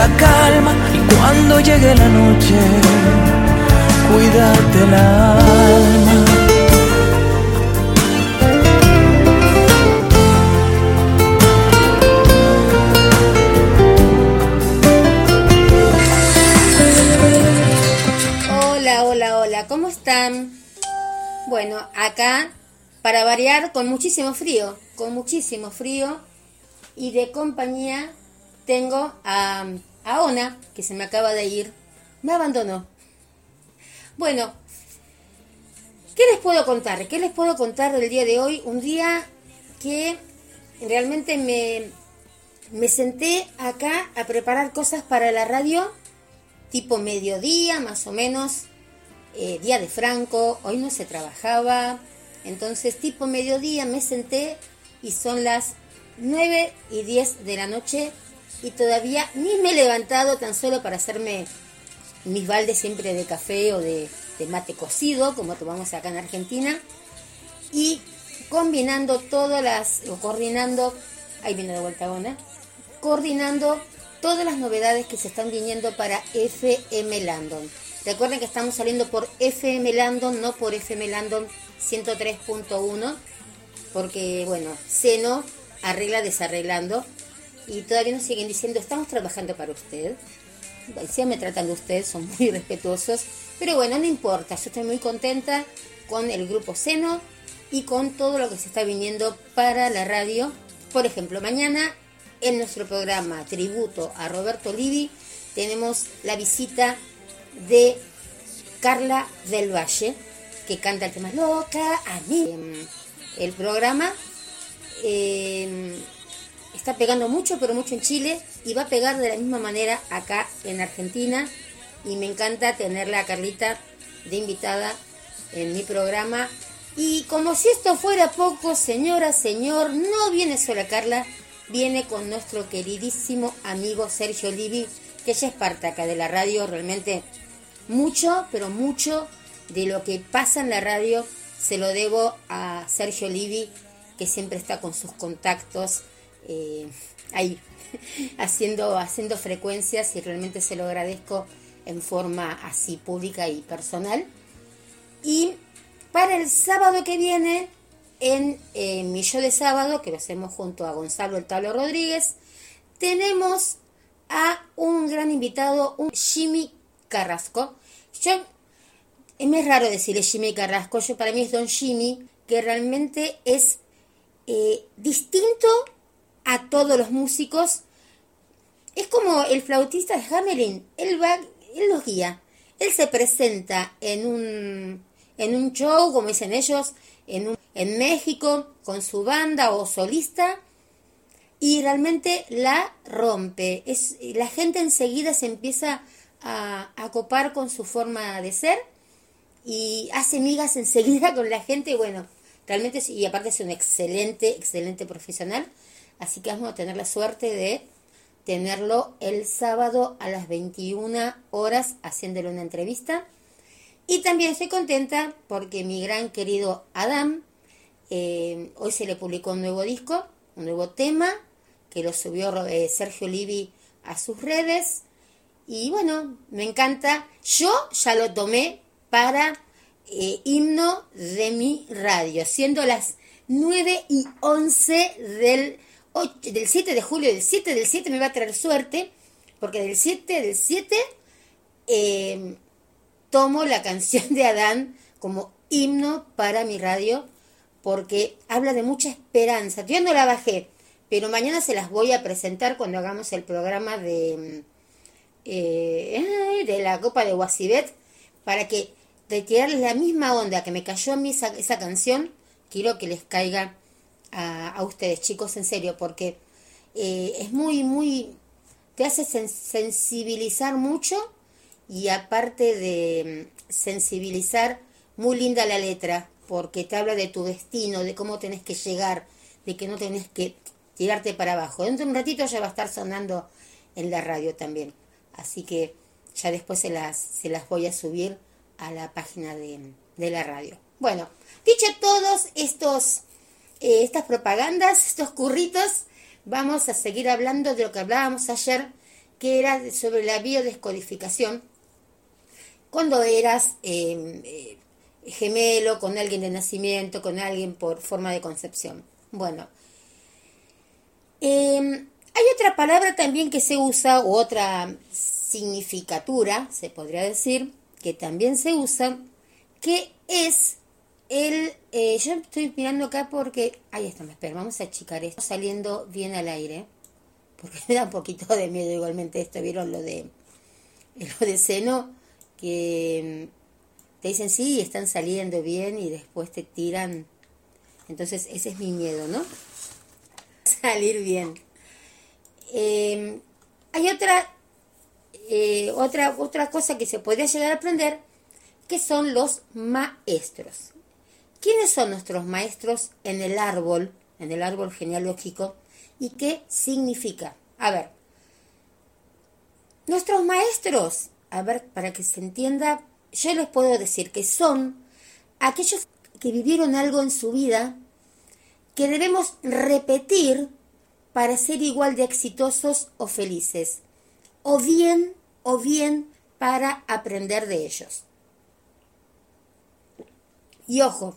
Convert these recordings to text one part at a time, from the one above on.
la calma y cuando llegue la noche, cuídate el alma. Hola, hola, hola, ¿cómo están? Bueno, acá, para variar, con muchísimo frío, con muchísimo frío, y de compañía tengo a, a Ona, que se me acaba de ir, me abandonó. Bueno, ¿qué les puedo contar? ¿Qué les puedo contar del día de hoy? Un día que realmente me, me senté acá a preparar cosas para la radio, tipo mediodía más o menos, eh, día de Franco, hoy no se trabajaba, entonces tipo mediodía me senté y son las 9 y 10 de la noche y todavía ni me he levantado tan solo para hacerme mis baldes siempre de café o de, mate cocido, como tomamos acá en Argentina, y combinando todas las, o coordinando, ahí viene de vuelta Ona, coordinando todas las novedades que se están viniendo para FM Landon. Recuerden que estamos saliendo por FM Landon, no por FM Landon 103.1, porque bueno, Seno arregla desarreglando y todavía nos siguen diciendo, estamos trabajando para usted. Decía, me tratan de usted, son muy respetuosos, pero bueno, no importa, yo estoy muy contenta con el grupo Seno y con todo lo que se está viniendo para la radio. Por ejemplo, mañana en nuestro programa Tributo a Roberto Livi tenemos la visita de Carla del Valle, que canta el tema Loca a mí. El programa eh, está pegando mucho, pero mucho en Chile y va a pegar de la misma manera acá en Argentina. Y me encanta tenerla a Carlita de invitada en mi programa. Y como si esto fuera poco, señora, señor, no viene sola Carla, viene con nuestro queridísimo amigo Sergio Livi, que ya es parte acá de la radio, realmente mucho, pero mucho de lo que pasa en la radio se lo debo a Sergio Livi, que siempre está con sus contactos eh, ahí, haciendo, haciendo frecuencias y realmente se lo agradezco en forma así pública y personal. Y para el sábado que viene, en eh, mi de sábado, que lo hacemos junto a Gonzalo El Tablo Rodríguez, tenemos a un gran invitado, un Jimmy Carrasco. Yo, me es raro decirle Jimmy Carrasco, yo para mí es Don Jimmy, que realmente es eh, distinto a todos los músicos. Es como el flautista de Hamelin, él va, él los guía. Él se presenta en un, en un show, como dicen ellos, en, un, en México, con su banda o solista, y realmente la rompe. Es, la gente enseguida se empieza a, a copar con su forma de ser y hace migas enseguida con la gente. Bueno, realmente, y aparte es un excelente, excelente profesional. Así que vamos a tener la suerte de tenerlo el sábado a las 21 horas haciéndole una entrevista. Y también estoy contenta porque mi gran querido Adam, eh, hoy se le publicó un nuevo disco, un nuevo tema, que lo subió eh, Sergio Livi a sus redes. Y bueno, me encanta. Yo ya lo tomé para eh, himno de mi radio, siendo las 9 y 11 del, del 7 de julio. Del 7 del 7 me va a traer suerte, porque del 7 del 7 eh, tomo la canción de Adán como himno para mi radio, porque habla de mucha esperanza. Yo no la bajé, pero mañana se las voy a presentar cuando hagamos el programa de, eh, de la Copa de Guasibet, para que de tirarles la misma onda que me cayó a mí esa canción, quiero que les caiga a, ustedes, chicos, en serio, porque eh, es muy, muy, te hace sen- sensibilizar mucho y aparte de mm, sensibilizar, muy linda la letra, porque te habla de tu destino, de cómo tenés que llegar, de que no tenés que tirarte para abajo. Dentro de un ratito ya va a estar sonando en la radio también. Así que ya después se las, se las voy a subir a la página de, la radio. Bueno, dicho todos estos, eh, estas propagandas, estos curritos, vamos a seguir hablando de lo que hablábamos ayer, que era sobre la biodescodificación. Cuando eras em, eh, gemelo con alguien de nacimiento, con alguien por forma de concepción. Bueno, em, hay otra palabra también que se usa, u otra significatura, se podría decir, que también se usa, que es el... Eh, yo estoy mirando acá porque... Ahí está, me espera, vamos a achicar esto saliendo bien al aire, porque me da un poquito de miedo igualmente esto, ¿vieron lo de, lo de seno? Que te dicen sí, están saliendo bien y después te tiran. Entonces ese es mi miedo, ¿no? Salir bien. Em, hay otra, eh, otra, otra cosa que se podría llegar a aprender, que son los maestros. ¿Quiénes son nuestros maestros en el árbol, en el árbol genealógico? ¿Y qué significa? A ver, nuestros maestros, a ver, para que se entienda, yo les puedo decir que son aquellos que vivieron algo en su vida que debemos repetir para ser igual de exitosos o felices, o bien, o bien para aprender de ellos. Y ojo,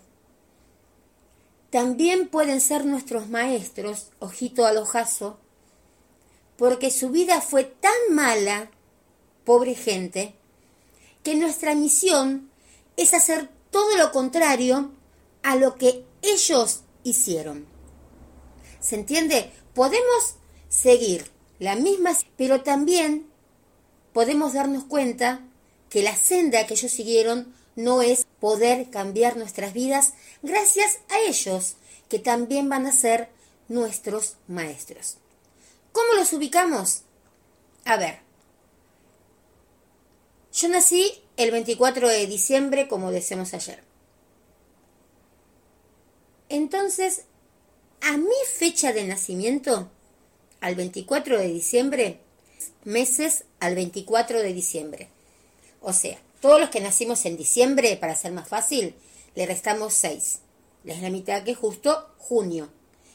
también pueden ser nuestros maestros, ojito al ojazo, porque su vida fue tan mala, pobre gente, que nuestra misión es hacer todo lo contrario a lo que ellos hicieron. ¿Se entiende? Podemos seguir la misma, pero también podemos darnos cuenta que la senda que ellos siguieron no es poder cambiar nuestras vidas gracias a ellos, que también van a ser nuestros maestros. ¿Cómo los ubicamos? A ver, yo nací el 24 de diciembre, como decíamos ayer. Entonces, a mi fecha de nacimiento, al 24 de diciembre, meses al 24 de diciembre. O sea, todos los que nacimos en diciembre, para ser más fácil, le restamos 6. Es la mitad que justo junio.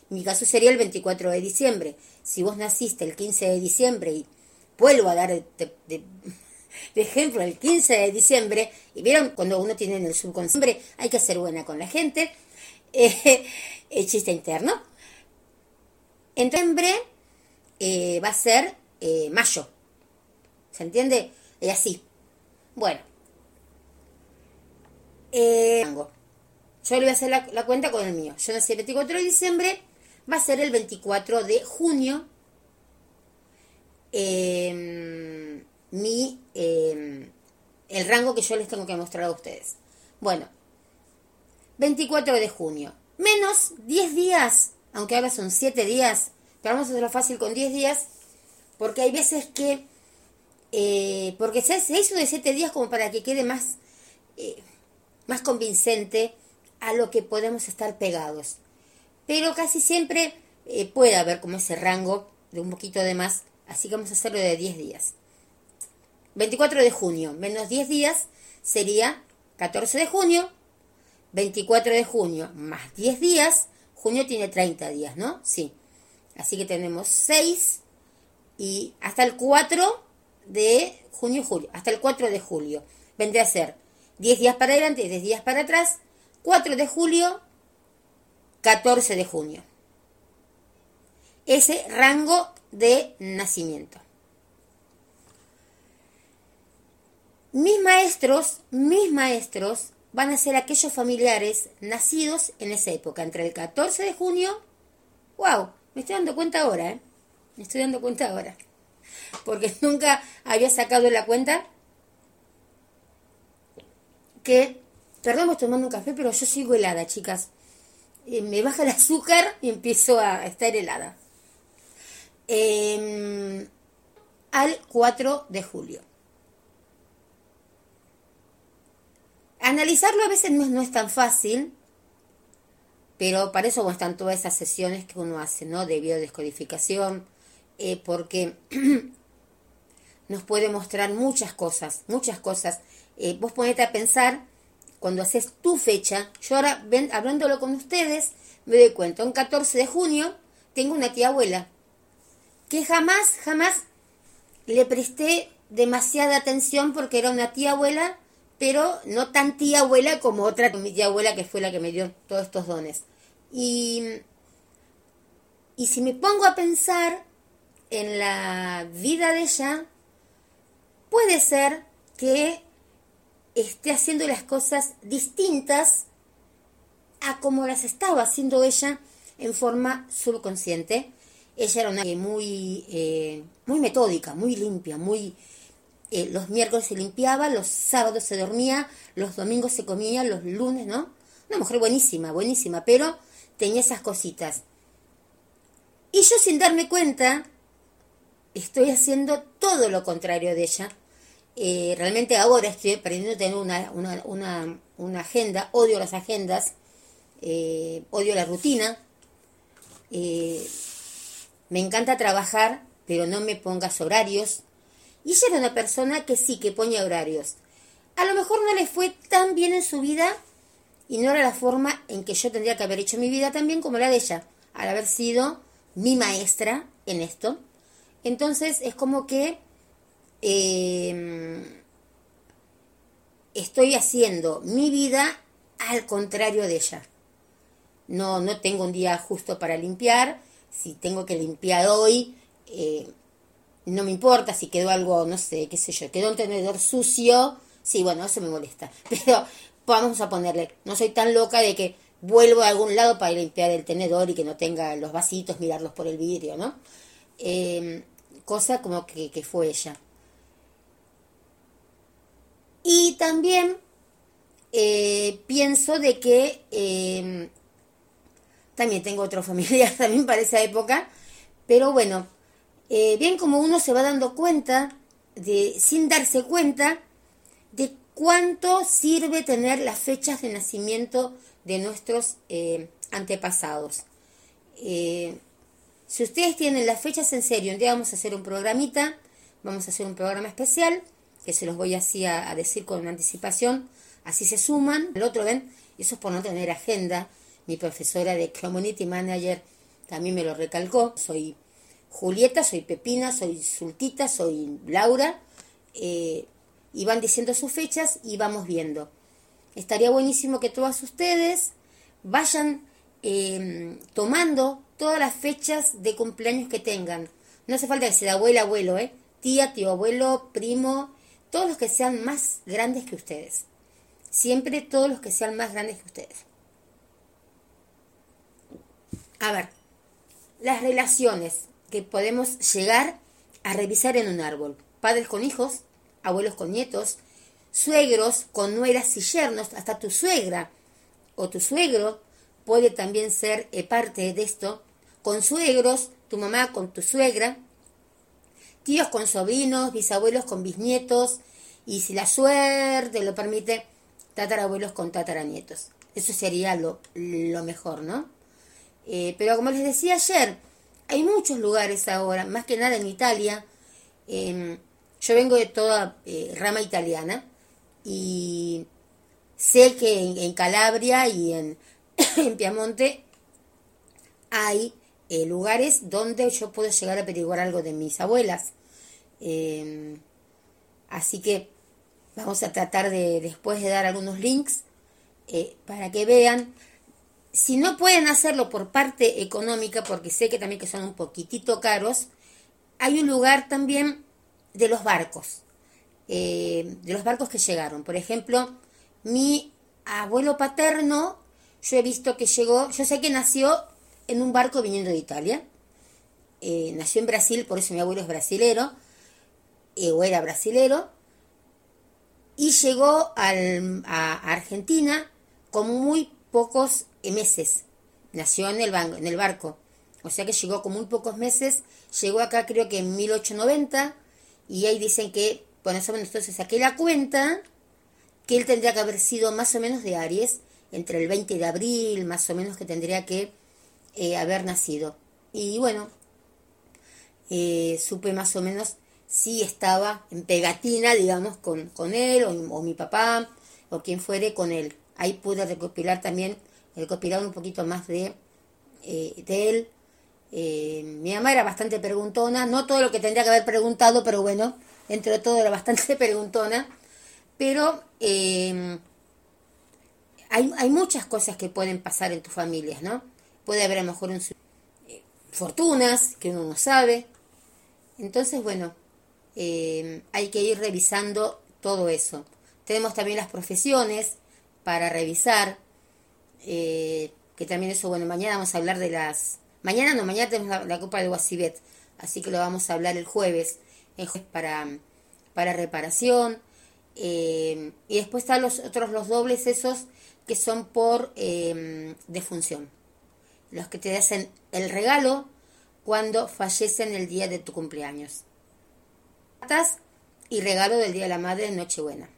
Mi caso sería el 24 de diciembre. Si vos naciste el 15 de diciembre y vuelvo a dar de, ejemplo, el 15 de diciembre, y vieron cuando uno tiene en el subconsciente, hay que ser buena con la gente, eh, el chiste interno. En diciembre eh, va a ser eh, mayo. ¿Se entiende? Y así. Bueno. Yo le voy a hacer la, la, cuenta con el mío. Yo nací el 24 de diciembre, va a ser el 24 de junio. Eh, mi, em, el rango que yo les tengo que mostrar a ustedes. Bueno, 24 de junio, menos 10 días, aunque ahora son 7 días, pero vamos a hacerlo fácil con 10 días, porque hay veces que, eh, porque se, hizo de 7 días como para que quede más, eh, más convincente a lo que podemos estar pegados. Pero casi siempre eh, puede haber como ese rango de un poquito de más, así que vamos a hacerlo de 10 días. 24 de junio, menos 10 días, sería 14 de junio, 24 de junio, más 10 días, junio tiene 30 días, ¿no? Sí. Así que tenemos 6 y hasta el 4 de junio, julio, hasta el 4 de julio. Vendría a ser 10 días para adelante y 10 días para atrás, 4 de julio, 14 de junio. Ese rango de nacimiento. Mis maestros, mis maestros van a ser aquellos familiares nacidos en esa época, entre el 14 de junio, wow, me estoy dando cuenta ahora, ¿eh? me estoy dando cuenta ahora, porque nunca había sacado la cuenta que, perdón, tomando un café, pero yo sigo helada, chicas. Eh, me baja el azúcar y empiezo a estar helada. Em, al 4 de julio. analizarlo a veces no, es tan fácil, pero para eso están todas esas sesiones que uno hace, ¿no? De biodescodificación, eh, porque nos puede mostrar muchas cosas, muchas cosas. Eh, vos ponete a pensar, cuando haces tu fecha, yo ahora, ven, hablándolo con ustedes, me doy cuenta, un 14 de junio tengo una tía abuela, que jamás, jamás le presté demasiada atención porque era una tía abuela, pero no tan tía abuela como otra, mi tía abuela que fue la que me dio todos estos dones. Y, y si me pongo a pensar en la vida de ella, puede ser que esté haciendo las cosas distintas a como las estaba haciendo ella en forma subconsciente. Ella era una muy, eh, muy metódica, muy limpia, muy... Eh, los miércoles se limpiaba, los sábados se dormía, los domingos se comía, los lunes, ¿no? Una mujer buenísima, buenísima, pero tenía esas cositas. Y yo sin darme cuenta, estoy haciendo todo lo contrario de ella. Eh, realmente ahora estoy aprendiendo a tener una, una, una, agenda, odio las agendas, eh, odio la rutina. Eh, me encanta trabajar, pero no me pongas horarios. Y ella era una persona que sí, que ponía horarios. A lo mejor no le fue tan bien en su vida y no era la forma en que yo tendría que haber hecho mi vida también como la de ella, al haber sido mi maestra en esto. Entonces es como que em, estoy haciendo mi vida al contrario de ella. No, no tengo un día justo para limpiar. Si tengo que limpiar hoy, eh, no me importa si quedó algo, no sé, qué sé yo, quedó un tenedor sucio. Sí, bueno, eso me molesta. Pero vamos a ponerle, no soy tan loca de que vuelvo a algún lado para limpiar el tenedor y que no tenga los vasitos, mirarlos por el vidrio, ¿no? Em, cosa como que, fue ella. Y también eh, pienso de que em, también tengo otro familiar también para esa época, pero bueno, eh, bien como uno se va dando cuenta, de, sin darse cuenta, de cuánto sirve tener las fechas de nacimiento de nuestros eh, antepasados. Si ustedes tienen las fechas en serio, un día vamos a hacer un programita, vamos a hacer un programa especial, que se los voy así a, decir con anticipación, así se suman. El otro, ven, eso es por no tener agenda. Mi profesora de Community Manager también me lo recalcó. Soy Julieta, soy Pepina, soy Sultita, soy Laura. Eh, y van diciendo sus fechas y vamos viendo. Estaría buenísimo que todas ustedes vayan eh, tomando todas las fechas de cumpleaños que tengan. No hace falta que sea abuela, abuelo, ¿eh? Tía, tío, abuelo, primo, todos los que sean más grandes que ustedes. Siempre todos los que sean más grandes que ustedes. A ver, las relaciones que podemos llegar a revisar en un árbol. Padres con hijos, abuelos con nietos, suegros con nueras y yernos, hasta tu suegra o tu suegro puede también ser eh, parte de esto con suegros, tu mamá con tu suegra, tíos con sobrinos, bisabuelos con bisnietos, y si la suerte lo permite, tatarabuelos con tataranietos. Eso sería lo, mejor, ¿no? Eh, pero como les decía ayer, hay muchos lugares ahora, más que nada en Italia. yo vengo de toda eh, rama italiana y sé que en, Calabria y en, en Piamonte hay eh, lugares donde yo puedo llegar a averiguar algo de mis abuelas. Em, así que vamos a tratar de después de dar algunos links eh, para que vean. Si no pueden hacerlo por parte económica, porque sé que también que son un poquitito caros, hay un lugar también de los barcos, eh, de los barcos que llegaron. Por ejemplo, mi abuelo paterno, yo he visto que llegó, yo sé que nació en un barco viniendo de Italia. Eh, nació en Brasil, por eso mi abuelo es brasilero, eh, o era brasilero, y llegó a Argentina con muy pocos meses. Nació en el, en el barco, o sea que llegó con muy pocos meses, llegó acá creo que en 1890, y ahí dicen que, bueno, entonces saqué la cuenta, que él tendría que haber sido más o menos de Aries, entre el 20 de abril, más o menos que tendría que eh, haber nacido. Y bueno, eh, supe más o menos si estaba en pegatina, digamos, con, con él o, mi papá o quien fuere con él. Ahí pude recopilar también, recopilar un poquito más de, eh, de él. mi mamá era bastante preguntona, no todo lo que tendría que haber preguntado, pero bueno, entre todo era bastante preguntona. Pero hay, hay muchas cosas que pueden pasar en tus familias, ¿no? Puede haber a lo mejor un, fortunas que uno no sabe. Entonces, bueno, eh, hay que ir revisando todo eso. Tenemos también las profesiones para revisar, eh, que también eso, bueno, mañana vamos a hablar de las... Mañana no, mañana tenemos la, Copa de Guasibet, así que lo vamos a hablar el jueves, para, para reparación. Eh, y después están los otros, los dobles esos que son por defunción los que te hacen el regalo cuando fallecen el día de tu cumpleaños. Y regalo del Día de la Madre en Nochebuena.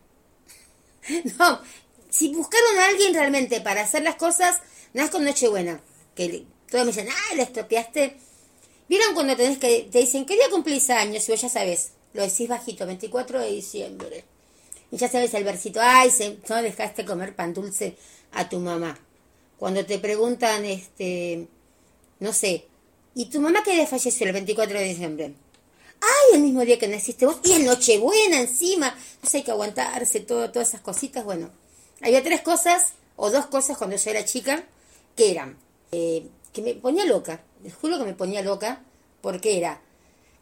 no, si buscaron a alguien realmente para hacer las cosas, nada con Nochebuena. Que todos me dicen, ah, le estropeaste. ¿Vieron cuando tenés que, te dicen, ¿qué día cumplís años? Y vos ya sabes, lo decís bajito, 24 de diciembre. Y ya sabes el versito, ay, se, no dejaste comer pan dulce a tu mamá. Cuando te preguntan, este, no sé, ¿y tu mamá qué día falleció el 24 de diciembre? ¡Ay, el mismo día que naciste vos! Y en Nochebuena encima. Sé, hay que aguantarse, todo, todas esas cositas. Bueno, había tres cosas, o dos cosas cuando yo era chica, que eran, eh, que me ponía loca. Les juro que me ponía loca, porque era,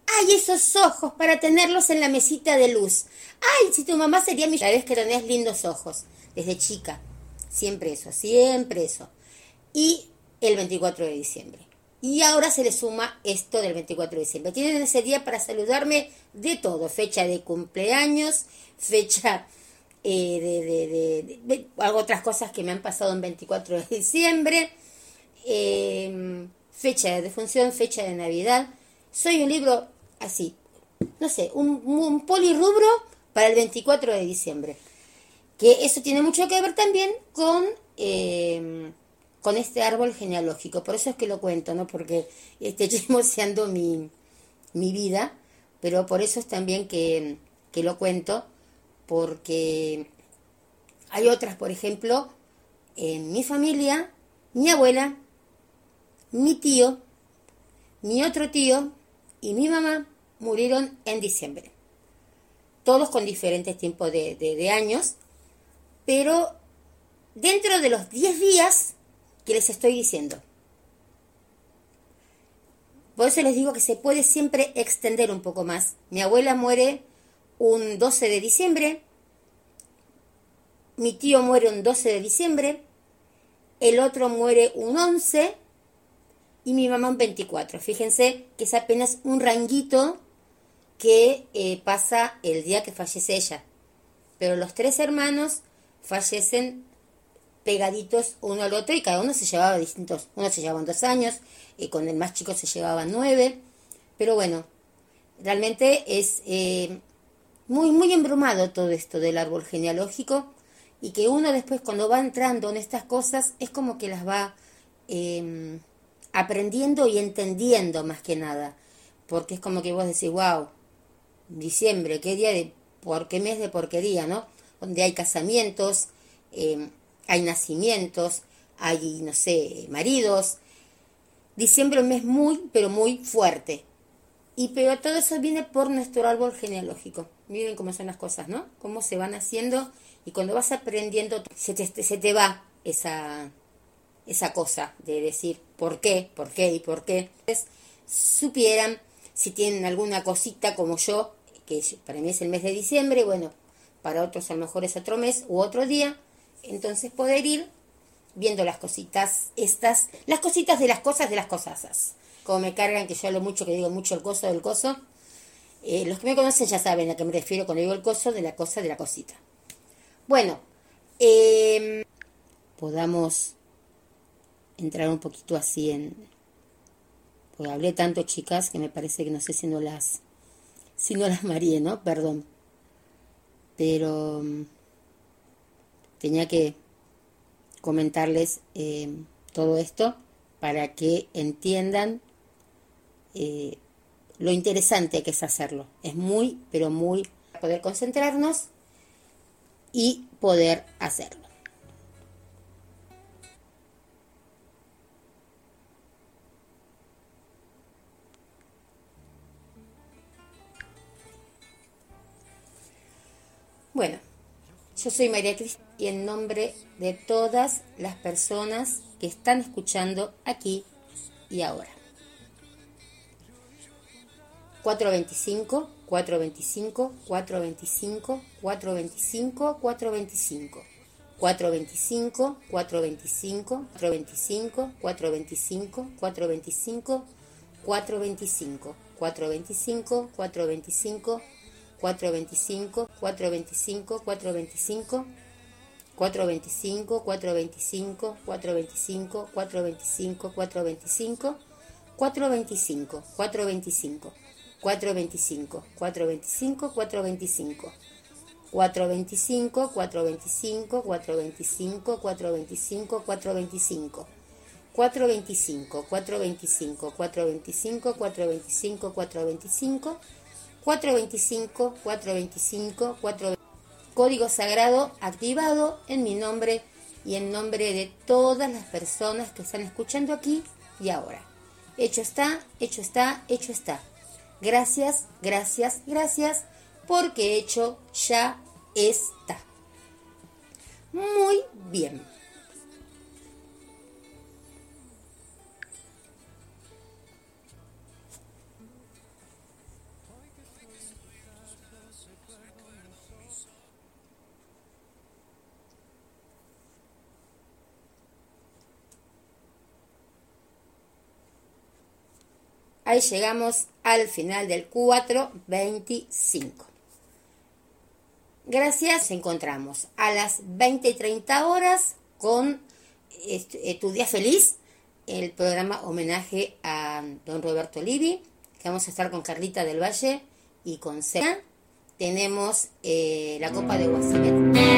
¡ay, esos ojos para tenerlos en la mesita de luz! ¡Ay, si tu mamá sería mi... vez que tenés lindos ojos, desde chica. Siempre eso, siempre eso. Y el 24 de diciembre. Y ahora se le suma esto del 24 de diciembre. Tienen ese día para saludarme de todo. Fecha de cumpleaños, fecha eh, de, de, otras cosas que me han pasado en 24 de diciembre, em, fecha de defunción, fecha de Navidad. Soy un libro así, no sé, un, un polirrubro para el 24 de diciembre. Que eso tiene mucho que ver también con, eh, con este árbol genealógico. Por eso es que lo cuento, ¿no? Porque estoy chismoseando mi, mi vida, pero por eso es también que, que lo cuento, porque hay otras, por ejemplo, en mi familia, mi abuela, mi tío, mi otro tío y mi mamá murieron en diciembre. Todos con diferentes tiempos de, de años, pero dentro de los 10 días que les estoy diciendo. Por eso les digo que se puede siempre extender un poco más. Mi abuela muere un 12 de diciembre, mi tío muere un 12 de diciembre, el otro muere un 11 y mi mamá un 24. Fíjense que es apenas un ranguito que eh, pasa el día que fallece ella. Pero los tres hermanos fallecen pegaditos uno al otro y cada uno se llevaba distintos. Uno se llevaban dos años y con el más chico se llevaban nueve. Pero bueno, realmente es eh, muy, muy embrumado todo esto del árbol genealógico y que uno después cuando va entrando en estas cosas es como que las va em, aprendiendo y entendiendo más que nada. Porque es como que vos decís, wow, diciembre, qué día de, por qué mes de porquería, ¿no? donde hay casamientos, em, hay nacimientos, hay, no sé, maridos. Diciembre es un mes muy, pero muy fuerte. Y pero todo eso viene por nuestro árbol genealógico. Miren cómo son las cosas, ¿no? Cómo se van haciendo y cuando vas aprendiendo se te, se te va esa, esa cosa de decir por qué, por qué y por qué. Entonces, supieran si tienen alguna cosita como yo, que para mí es el mes de diciembre, bueno, para otros a lo mejor es otro mes u otro día, entonces poder ir viendo las cositas, estas, las cositas de las cosas de las cosas. Como me cargan que yo hablo mucho, que digo mucho el coso del coso. Eh, los que me conocen ya saben a qué me refiero cuando digo el coso de la cosa de la cosita. Bueno, em, podamos entrar un poquito así en... Pues hablé tanto, chicas, que me parece que no sé si no las... Si no las mareé, ¿no? Perdón. Pero tenía que comentarles eh, todo esto para que entiendan eh, lo interesante que es hacerlo. Es muy, pero muy poder concentrarnos y poder hacerlo. Bueno, yo soy María Cristina y en nombre de todas las personas que están escuchando aquí y ahora. 425, 425, 425, 425, 425. 425, 425, 425, 425, 425, 425, 425, 425, 425, 425, 425, 425, 425, 425, 425, 425, 425, 425, 425, 425, 425. 425, 425, 425, 425, 425. 425, 425, 425, 425, 425, 425, 425, 425. Código sagrado activado en mi nombre y en nombre de todas las personas que están escuchando aquí y ahora. Hecho está, hecho está, hecho está. Gracias, gracias, gracias, porque hecho ya está. Muy bien. Ahí llegamos al final del 425. Gracias, encontramos a las 20 y 30 horas con Tu Día Feliz, el programa homenaje a don Roberto Livi, que vamos a estar con Carlita del Valle y con Sena. Tenemos eh, la Copa de Guasimet